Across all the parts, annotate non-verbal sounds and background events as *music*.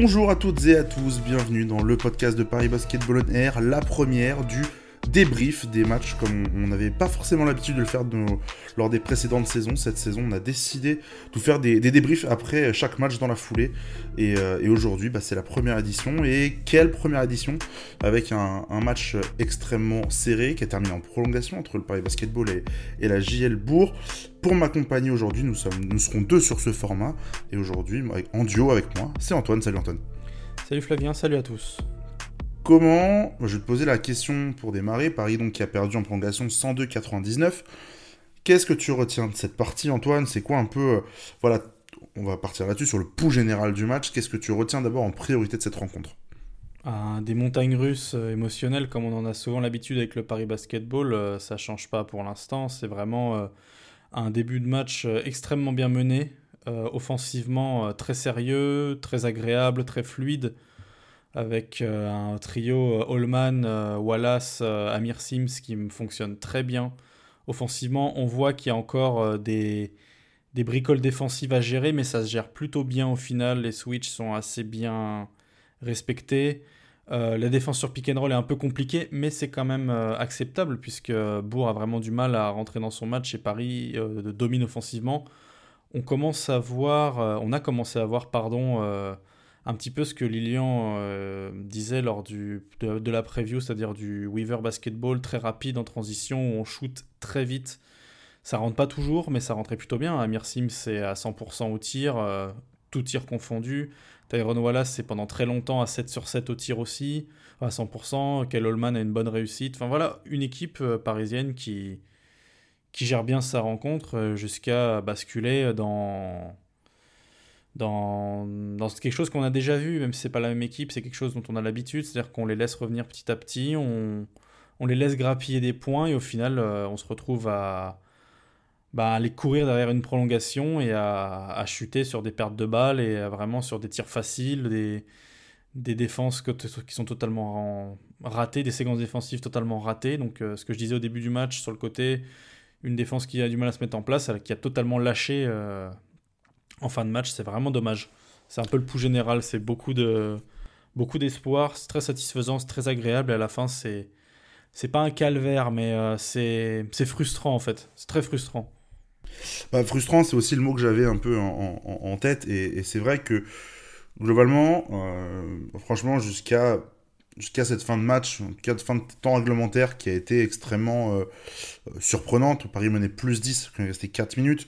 Bonjour à toutes et à tous, bienvenue dans le podcast de Paris Basketball on Air, la première du débrief des matchs comme on n'avait pas forcément l'habitude de le faire lors des précédentes saisons. Cette saison, on a décidé de faire des, débriefs après chaque match dans la foulée. Et, euh, aujourd'hui, bah, c'est la première édition. Et quelle première édition? Avec un, match extrêmement serré qui a terminé en prolongation entre le Paris Basketball et, la JL Bourg. Pour m'accompagner aujourd'hui, nous serons deux sur ce format. Et aujourd'hui, en duo avec moi, c'est Antoine. Salut Antoine. Salut Flavien, salut à tous. Comment, je vais te poser la question pour démarrer, Paris donc qui a perdu en prolongation 102-99. Qu'est-ce que tu retiens de cette partie Antoine? C'est quoi un peu, euh, voilà, on va partir là-dessus sur le pouls général du match. Qu'est-ce que tu retiens d'abord en priorité de cette rencontre? Des montagnes russes euh, émotionnelles comme on en a souvent l'habitude avec le Paris Basketball, euh, ça change pas pour l'instant. C'est vraiment un début de match extrêmement bien mené, offensivement très sérieux, très agréable, très fluide avec euh, un trio euh, Allman, euh, Wallace, Amir Sims qui fonctionne très bien. Offensivement, on voit qu'il y a encore des, des bricoles défensives à gérer, mais ça se gère plutôt bien au final. Les switches sont assez bien respectés. la défense sur pick and roll est un peu compliquée, mais c'est quand même acceptable puisque Bourg a vraiment du mal à rentrer dans son match et Paris domine offensivement. On commence à voir, on a commencé à voir, pardon, un petit peu ce que Lilian euh, disait lors du, de, la preview, c'est-à-dire du Weaver Basketball très rapide en transition où on shoot très vite. Ça rentre pas toujours, mais ça rentrait plutôt bien. Amir Sim, c'est à 100% au tir, euh, tout tir confondu. Tyrone Wallace, c'est pendant très longtemps à 7 sur 7 au tir aussi, à 100%. Kel Holman a une bonne réussite. Enfin voilà, une équipe euh, parisienne qui, qui gère bien sa rencontre jusqu'à basculer dans dans, quelque chose qu'on a déjà vu, même si c'est pas la même équipe, c'est quelque chose dont on a l'habitude, c'est-à-dire qu'on les laisse revenir petit à petit, on, les laisse grappiller des points et au final euh, on se retrouve à, bah, aller courir derrière une prolongation et à, chuter sur des pertes de balles et vraiment sur des tirs faciles, des, des défenses qui sont totalement ratées, des séquences défensives totalement ratées. Donc euh, ce que je disais au début du match sur le côté, une défense qui a du mal à se mettre en place, qui a totalement lâché. Euh, en fin de match. C'est vraiment dommage. C'est un peu le pouls général. C'est beaucoup de beaucoup d'espoir. C'est très satisfaisant, c'est très agréable. Et à la fin, c'est c'est pas un calvaire, mais euh, c'est frustrant en fait. C'est très frustrant. Bah, frustrant, c'est aussi le mot que j'avais un peu en, tête. Et, c'est vrai que globalement, euh, franchement, jusqu'à jusqu'à cette fin de match, en tout cas de fin de temps réglementaire qui a été extrêmement euh, surprenante. Paris menait plus 10, il restait 4 minutes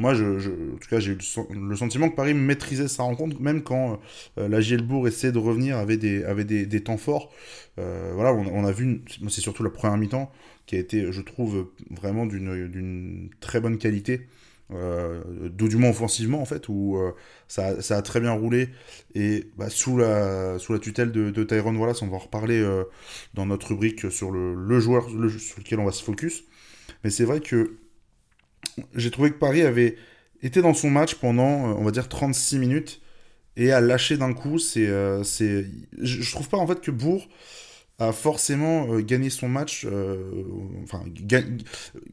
moi, je, en tout cas, j'ai eu le, sentiment que Paris maîtrisait sa rencontre, même quand euh, la Gielbourg essayait de revenir avec des, avait des, des temps forts. Euh, voilà, on, a vu, c'est surtout la première mi-temps qui a été, je trouve, vraiment d'une très bonne qualité. Euh, du moins offensivement en fait où euh, ça, ça, a très bien roulé et bah, sous, la, sous la tutelle de, de Tyrone Wallace on va en reparler dans notre rubrique sur le, le joueur sur lequel on va se focus mais c'est vrai que j'ai trouvé que Paris avait été dans son match pendant, euh, on va dire, 36 minutes et a lâché d'un coup. C'est, euh, c'est, je, trouve pas en fait que Bourg a forcément euh, gagné son match. enfin,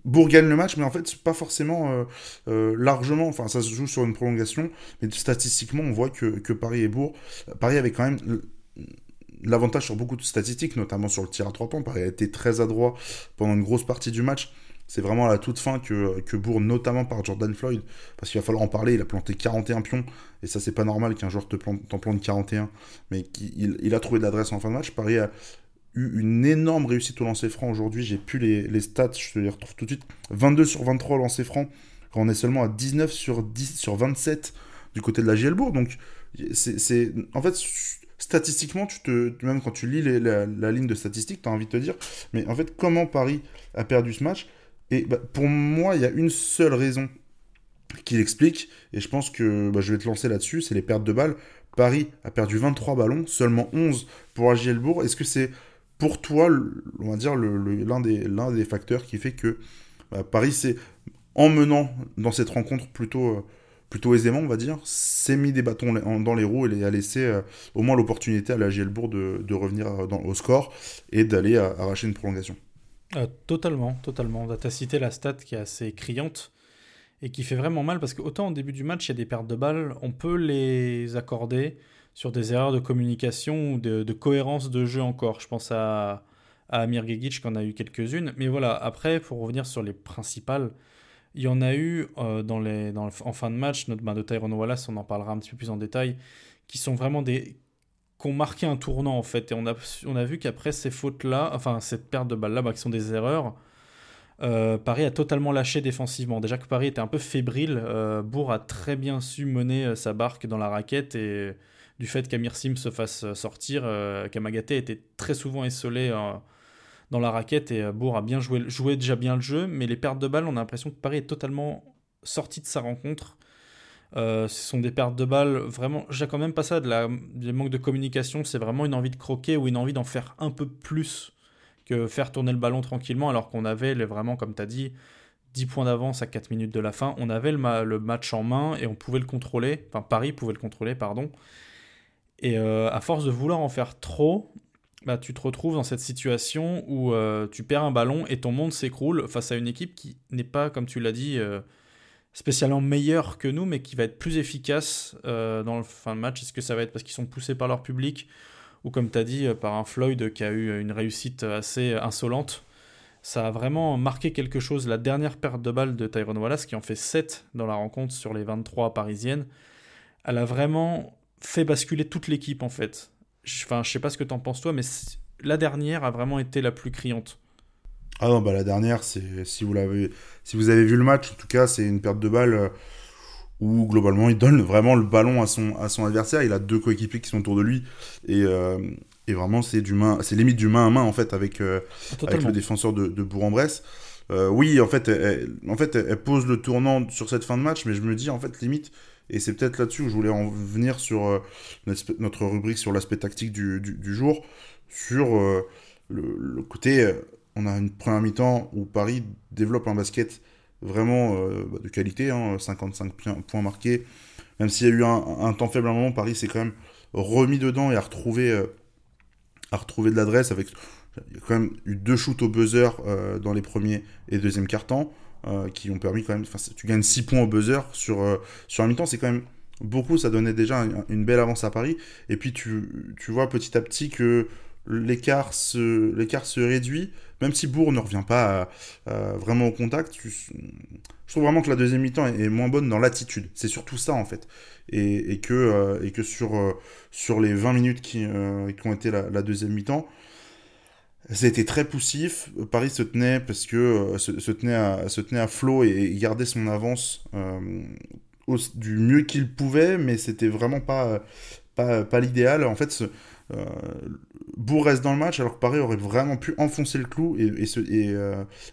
Bourg gagne le match, mais en fait, pas forcément largement. Enfin, ça se joue sur une prolongation, mais statistiquement, on voit que, que Paris et Bourg. Paris avait quand même l'avantage sur beaucoup de statistiques, notamment sur le tir à trois points. Paris a été très adroit pendant une grosse partie du match. C'est vraiment à la toute fin que, que Bourg, notamment par Jordan Floyd, parce qu'il va falloir en parler, il a planté 41 pions, et ça c'est pas normal qu'un joueur te plante, t'en plante 41, mais il, a trouvé de l'adresse en fin de match. Paris a eu une énorme réussite au lancer franc aujourd'hui, j'ai plus les, les, stats, je te les retrouve tout de suite. 22 sur 23 au lancer franc, quand on est seulement à 19 sur, 10, sur 27 du côté de la Gielbourg, donc c'est... En fait, statistiquement, tu te, même quand tu lis la, la, ligne de statistiques, tu as envie de te dire, mais en fait, comment Paris a perdu ce match? Et bah, pour moi, il y a une seule raison qui l'explique, et je pense que bah, je vais te lancer là-dessus, c'est les pertes de balles. Paris a perdu 23 ballons, seulement 11 pour Agielbourg. Est-ce que c'est pour toi, on va dire, l'un des, facteurs qui fait que bah, Paris, c'est en menant dans cette rencontre plutôt, euh, plutôt aisément, on va dire, s'est mis des bâtons dans les roues et a laissé euh, au moins l'opportunité à la de, de revenir euh, au score et d'aller arracher une prolongation euh, totalement, totalement. Tu as cité la stat qui est assez criante et qui fait vraiment mal parce que autant au début du match, il y a des pertes de balles, on peut les accorder sur des erreurs de communication ou de, cohérence de jeu encore. Je pense à, à Amir Gegic qui en a eu quelques-unes. Mais voilà, après, pour revenir sur les principales, il y en a eu euh, dans les, en fin de match, notre bain de Tyrone Wallace, on en parlera un petit peu plus en détail, qui sont vraiment des qui ont marqué un tournant en fait. Et on a, vu qu'après ces fautes-là, enfin cette perte de balle-là, bah, qui sont des erreurs, euh, Paris a totalement lâché défensivement. Déjà que Paris était un peu fébrile, euh, Bourg a très bien su mener sa barque dans la raquette et du fait qu'Amir Sim se fasse sortir, Kamagaté était très souvent essolé dans la raquette et euh, Bourg a bien joué, joué déjà bien le jeu, mais les pertes de balles, on a l'impression que Paris est totalement sorti de sa rencontre. Euh, ce sont des pertes de balles vraiment. J'ai quand même pas ça de la, du manque de communication. C'est vraiment une envie de croquer ou une envie d'en faire un peu plus que faire tourner le ballon tranquillement, alors qu'on avait vraiment, comme tu as dit, 10 points d'avance à 4 minutes de la fin. On avait le, match en main et on pouvait le contrôler. Enfin, Paris pouvait le contrôler, pardon. Et euh, à force de vouloir en faire trop, bah, tu te retrouves dans cette situation où euh, tu perds un ballon et ton monde s'écroule face à une équipe qui n'est pas, comme tu l'as dit, spécialement meilleure que nous, mais qui va être plus efficace euh, dans le fin de match. Est-ce que ça va être parce qu'ils sont poussés par leur public ou, comme tu as dit, par un Floyd qui a eu une réussite assez insolente? Ça a vraiment marqué quelque chose. La dernière perte de balle de Tyrone Wallace, qui en fait 7 dans la rencontre sur les 23 parisiennes, elle a vraiment fait basculer toute l'équipe en fait. Enfin, je sais pas ce que t'en penses toi, mais la dernière a vraiment été la plus criante. Ah non, bah la dernière, c'est si vous l'avez, si vous avez vu le match, en tout cas, c'est une perte de balle euh, où globalement il donne vraiment le ballon à son à son adversaire. Il a deux coéquipiers qui sont autour de lui et, euh, et vraiment c'est du main, c'est limite du main à main en fait avec euh, avec le défenseur de, de Bourg-en-Bresse. oui, en fait, en fait, elle pose le tournant sur cette fin de match, mais je me dis en fait limite et c'est peut-être là-dessus où je voulais en venir sur euh, notre rubrique sur l'aspect tactique du, du, jour, sur euh, le, côté, euh, on a une première mi-temps où Paris développe un basket vraiment bah, de qualité, hein, 55 points marqués, même s'il y a eu un, temps faible à un moment, Paris s'est quand même remis dedans et a retrouvé, a retrouvé de l'adresse avec... Il y a quand même eu deux shoots au buzzer dans les premiers et deuxième. Euh, qui ont permis quand même. Tu gagnes 6 points au buzzer sur, euh, sur un mi-temps, c'est quand même beaucoup. Ça donnait déjà une belle avance à Paris. Et puis tu, tu vois petit à petit que l'écart se, l'écart se réduit, même si Bourg ne revient pas vraiment au contact. je trouve vraiment que la deuxième mi-temps est, moins bonne dans l'attitude. C'est surtout ça en fait. Et, que, euh, et que sur, sur les 20 minutes qui, qui ont été la, deuxième mi-temps, c'était très poussif. Paris se tenait parce que euh, se, tenait à se tenait à flot et, gardait son avance euh, du mieux qu'il pouvait, mais c'était vraiment pas pas, l'idéal. En fait, ce, euh, Bourg reste dans le match alors que Paris aurait vraiment pu enfoncer le clou et, et, et,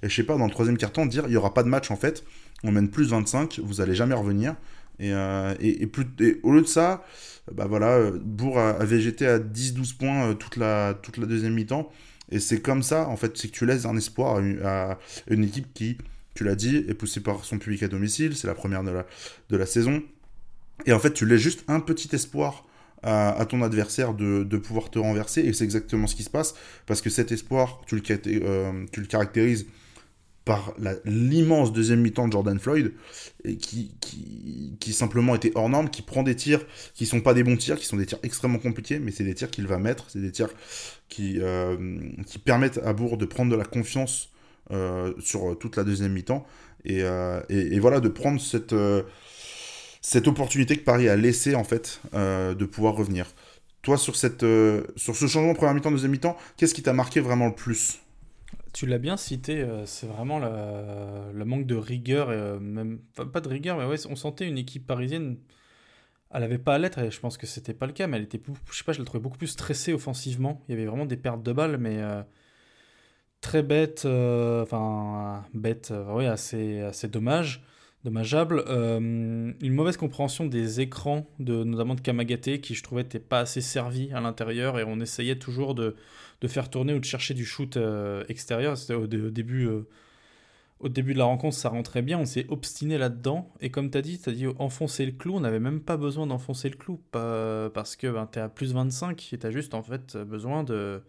je sais pas dans le troisième quart-temps dire il y aura pas de match en fait. On mène plus 25, vous allez jamais revenir. Et, et, plus, au lieu de ça, bah voilà, Bourg a, a végété à 10-12 points toute, la, toute la deuxième mi-temps. Et c'est comme ça, en fait, c'est que tu laisses un espoir à une, équipe qui, tu l'as dit, est poussée par son public à domicile, c'est la première de la, de la saison. Et en fait, tu laisses juste un petit espoir à, ton adversaire de, pouvoir te renverser, et c'est exactement ce qui se passe, parce que cet espoir, tu le, euh, caractérises par l'immense deuxième mi-temps de Jordan Floyd, qui, simplement était hors norme, qui prend des tirs qui sont pas des bons tirs, qui sont des tirs extrêmement compliqués, mais c'est des tirs qu'il va mettre, c'est des tirs qui, euh, permettent à Bourg de prendre de la confiance euh, sur toute la deuxième mi-temps, euh, et, voilà, de prendre cette, cette opportunité que Paris a laissée, en fait, de pouvoir revenir. Toi, sur, cette, sur ce changement première mi-temps, deuxième mi-temps, qu'est-ce qui t'a marqué vraiment le plus? Tu l'as bien cité, euh, c'est vraiment le, manque de rigueur, et, euh, même pas de rigueur, mais ouais, on sentait une équipe parisienne, elle n'avait pas à l'être, et je pense que c'était pas le cas, mais elle était, je sais pas, je la trouvais beaucoup plus stressée offensivement. Il y avait vraiment des pertes de balles, mais euh, très bête, enfin bête, oui, assez, assez dommage dommageable. une mauvaise compréhension des écrans, de, notamment de Kamagaté, qui je trouvais n'était pas assez servi à l'intérieur et on essayait toujours de, de faire tourner ou de chercher du shoot euh, extérieur. C'était au, début. Euh, au début de la rencontre, ça rentrait bien, on s'est obstiné là-dedans. Et comme tu as dit, tu as dit enfoncer le clou, on n'avait même pas besoin d'enfoncer le clou, parce que ben, tu es à plus 25 et tu as juste en fait besoin de,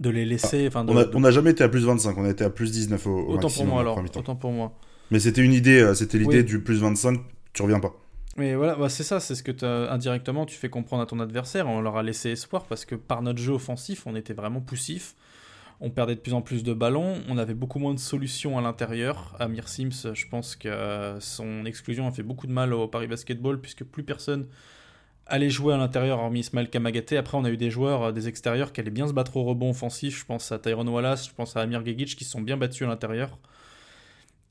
de les laisser. Ah, on n'a jamais été à plus 25, on a été à plus 19 au, Autant pour moi alors, autant pour moi. Mais c'était une idée, euh, c'était l'idée du plus 25, tu reviens pas. Mais voilà, bah, c'est ça, c'est ce que indirectement tu fais comprendre à ton adversaire. On leur a laissé espoir parce que par notre jeu offensif, on était vraiment poussif. On perdait de plus en plus de ballons, on avait beaucoup moins de solutions à l'intérieur. Amir Sims, je pense que euh, son exclusion a fait beaucoup de mal au Paris Basketball puisque plus personne allait jouer à l'intérieur hormis Ismaël Kamagaté. Après, on a eu des joueurs euh, des extérieurs qui allaient bien se battre au rebond offensif. Je pense à Tyron Wallace, je pense à Amir Gegic qui se sont bien battus à l'intérieur.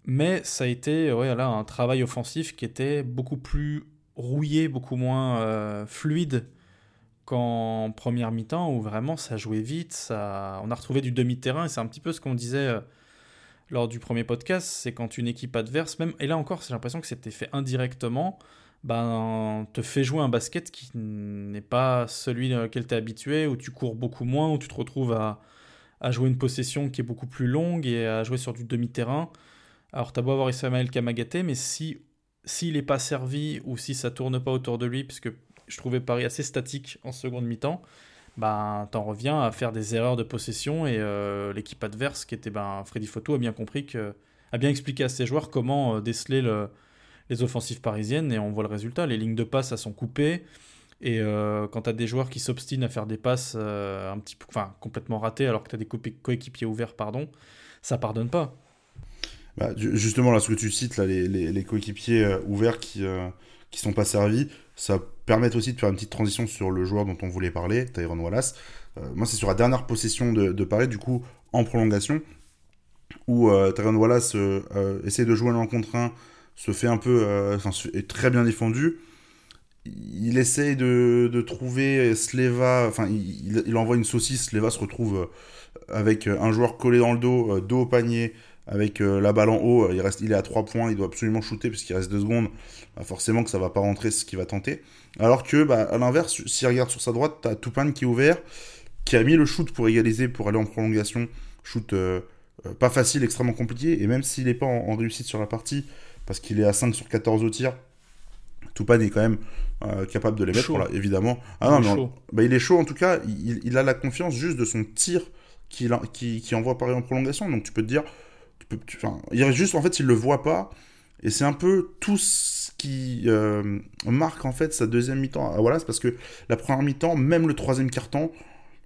Mais ça a été ouais, là, un travail offensif qui était beaucoup plus rouillé, beaucoup moins euh, fluide qu'en première mi-temps où vraiment ça jouait vite, ça... on a retrouvé du demi-terrain et c'est un petit peu ce qu'on disait euh, lors du premier podcast, c'est quand une équipe adverse, même, et là encore j'ai l'impression que c'était fait indirectement, ben, te fait jouer un basket qui n'est pas celui auquel tu es habitué, où tu cours beaucoup moins, où tu te retrouves à jouer une possession qui est beaucoup plus longue et à jouer sur du demi-terrain. Alors tu as beau avoir Ismaël Kamagaté, mais si s'il n'est pas servi ou si ça tourne pas autour de lui, puisque je trouvais Paris assez statique en seconde mi-temps, ben, t'en reviens à faire des erreurs de possession et euh, l'équipe adverse, qui était ben, Freddy Photo, a bien compris que, a bien expliqué à ses joueurs comment euh, déceler le, les offensives parisiennes et on voit le résultat. Les lignes de passe, sont coupées. Et euh, quand tu as des joueurs qui s'obstinent à faire des passes un petit peu, enfin, complètement ratées alors que tu as des coéquipiers ouverts, pardon, ça pardonne pas. Bah, justement, là, ce que tu cites, là, les, les, coéquipiers ouverts qui, qui sont pas servis, ça permet aussi de faire une petite transition sur le joueur dont on voulait parler, Tyron Wallace. Euh, moi, c'est sur la dernière possession de, de, Paris, du coup, en prolongation, où euh, Tyron Wallace euh, essaie de jouer un contre un, se fait un peu. est très bien défendu. Il essaye de, de trouver Sleva, enfin, il, il, envoie une saucisse, Sleva se retrouve avec un joueur collé dans le dos, dos au panier, avec la balle en haut, il, reste, il est à 3 points, il doit absolument shooter puisqu'il reste 2 secondes. Bah, forcément que ça va pas rentrer ce qu'il va tenter. Alors que, bah, à l'inverse, s'il regarde sur sa droite, tu as Toupane qui est ouvert, qui a mis le shoot pour égaliser, pour aller en prolongation. Shoot euh, euh, pas facile, extrêmement compliqué. Et même s'il n'est pas en, réussite sur la partie, parce qu'il est à 5 sur 14 au tir, Toupane est quand même euh, capable de les mettre, évidemment. Ah, il, non, est bah, il est chaud en tout cas, il, a la confiance juste de son tir qui, qui, envoie Paris en prolongation. Donc tu peux te dire, tu peux, juste, en fait, il le voit pas. Et c'est un peu tout ce qui euh, marque en fait sa deuxième mi-temps Voilà, c'est parce que la première mi-temps, même le troisième quart-temps,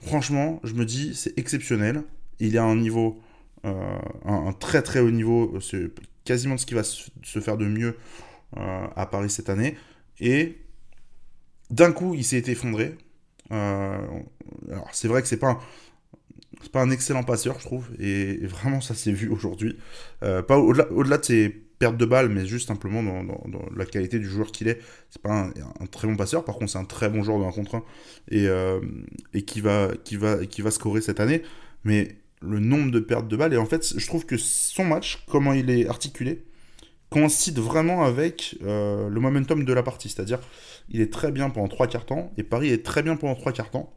franchement, je me dis, c'est exceptionnel. Il est à un niveau, euh, un, très très haut niveau. C'est quasiment ce qui va se, faire de mieux euh, à Paris cette année. Et d'un coup, il s'est effondré. alors, c'est vrai que c'est pas un, c'est pas un excellent passeur, je trouve, et, vraiment ça s'est vu aujourd'hui. pas au-delà, de ses perte de balle, mais juste simplement dans, la qualité du joueur qu'il est. C'est pas un, très bon passeur, par contre c'est un très bon joueur de 1 contre 1 et, euh, et qui, va, qui, va, qui va scorer cette année. Mais le nombre de pertes de balles, et en fait je trouve que son match, comment il est articulé, coïncide vraiment avec euh, le momentum de la partie. C'est-à-dire il est très bien pendant 3 quarts temps, et Paris est très bien pendant 3 quarts temps.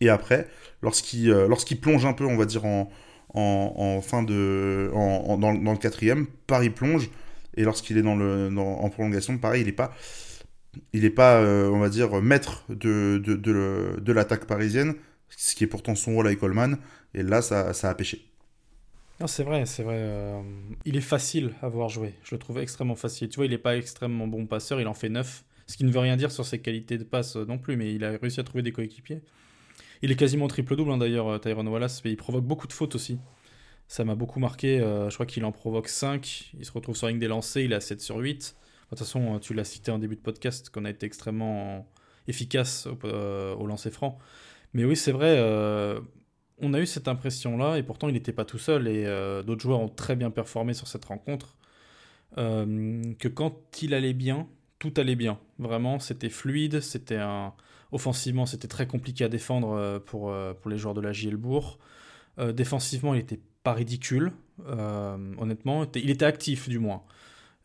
Et après, lorsqu'il euh, lorsqu'il plonge un peu, on va dire, en, en, fin de, en, dans, le quatrième. Paris plonge. Et lorsqu'il est dans le, en prolongation, pareil, il n'est pas, il est pas euh, on va dire, maître de, de, de, l'attaque parisienne, ce qui est pourtant son rôle avec Coleman. Et là, ça, ça a pêché. C'est vrai, c'est vrai. Euh, il est facile à voir jouer. Je le trouve extrêmement facile. Tu vois, il n'est pas extrêmement bon passeur, il en fait 9. Ce qui ne veut rien dire sur ses qualités de passe non plus, mais il a réussi à trouver des coéquipiers. Il est quasiment triple-double hein, d'ailleurs, euh, Tyron Wallace, mais il provoque beaucoup de fautes aussi. Ça m'a beaucoup marqué. Euh, je crois qu'il en provoque 5. Il se retrouve sur ligne des lancers, il est à 7 sur 8. De toute façon, tu l'as cité en début de podcast, qu'on a été extrêmement efficace au, euh, au lancer franc. Mais oui, c'est vrai, on a eu cette impression-là, et pourtant il n'était pas tout seul, et d'autres joueurs ont très bien performé sur cette rencontre, que quand il allait bien, tout allait bien. Vraiment, c'était fluide, c'était un, Offensivement, c'était très compliqué à défendre euh, pour, euh, pour les joueurs de la Gielbourg. Euh, défensivement, il n'était pas ridicule, honnêtement. Il était actif, du moins.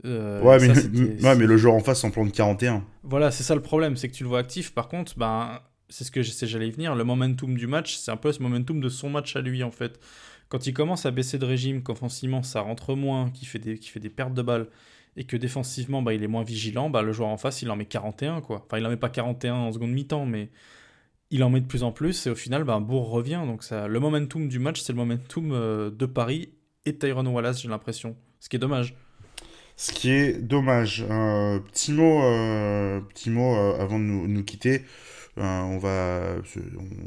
ouais, mais, *laughs* mais le joueur en face en plan de 41. Voilà, c'est ça le problème, c'est que tu le vois actif. Par contre, ben, c'est ce que j'allais y venir. Le momentum du match, c'est un peu ce momentum de son match à lui, en fait. Quand il commence à baisser de régime, qu'offensivement ça rentre moins, qu'il fait, des, fait des pertes de balles, et que défensivement bah, il est moins vigilant, bah, le joueur en face il en met 41 quoi. Enfin il en met pas 41 en seconde mi-temps mais il en met de plus en plus et au final bah, Bourg revient. Donc ça, le momentum du match c'est le momentum euh, de Paris et Tyron Wallace j'ai l'impression. Ce qui est dommage. Ce qui est dommage. petit mot, petit mot avant de nous, nous quitter. On, va,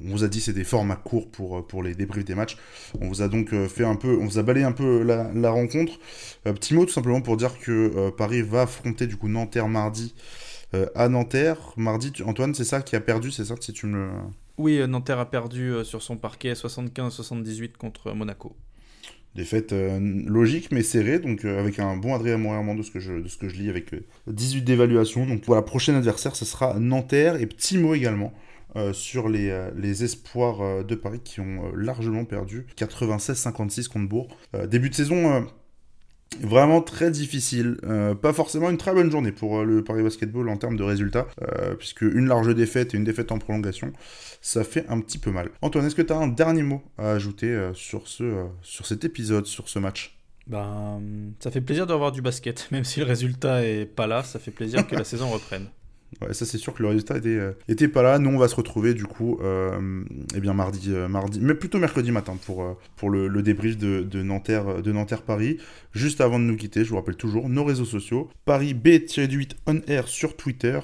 vous a dit c'est des formats courts pour, pour les débriefs des matchs. On vous a donc fait un peu, on vous a balayé un peu la, rencontre. petit mot tout simplement pour dire que Paris va affronter du coup Nanterre mardi à Nanterre. Mardi, Antoine, c'est ça qui a perdu, c'est ça si tu Oui, Nanterre a perdu sur son parquet 75-78 contre Monaco. Défaite euh, logique mais serrée, donc euh, avec un bon Adrien Montréal de ce que je, de ce que je lis, avec 18 euh, d'évaluation. Donc voilà, prochain adversaire, ce sera Nanterre et petit mot également. sur les, les, espoirs de Paris qui ont largement perdu 96-56 contre Bourg. début de saison Vraiment très difficile. Euh, pas forcément une très bonne journée pour euh, le Paris Basketball en termes de résultats, euh, puisque une large défaite et une défaite en prolongation, ça fait un petit peu mal. Antoine, est-ce que tu as un dernier mot à ajouter sur, ce, sur cet épisode, sur ce match? Ben, ça fait plaisir de revoir du basket, *laughs* même si le résultat est pas là, ça fait plaisir que la *laughs* saison reprenne. Ouais, ça c'est sûr que le résultat euh, était pas là. Nous on va se retrouver du coup euh, eh bien mardi, euh, mardi, mais plutôt mercredi matin pour, euh, pour le, débrief de, de, Nanterre, de Nanterre Paris. Juste avant de nous quitter, je vous rappelle toujours nos réseaux sociaux. Paris B-8 on air sur Twitter,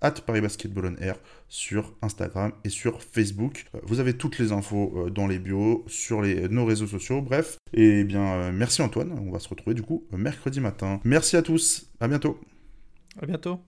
at Paris Basketball on air sur Instagram et sur Facebook. Vous avez toutes les infos dans les bios, sur les, nos réseaux sociaux. Bref, et eh bien merci Antoine. On va se retrouver du coup mercredi matin. Merci à tous. À bientôt. À bientôt.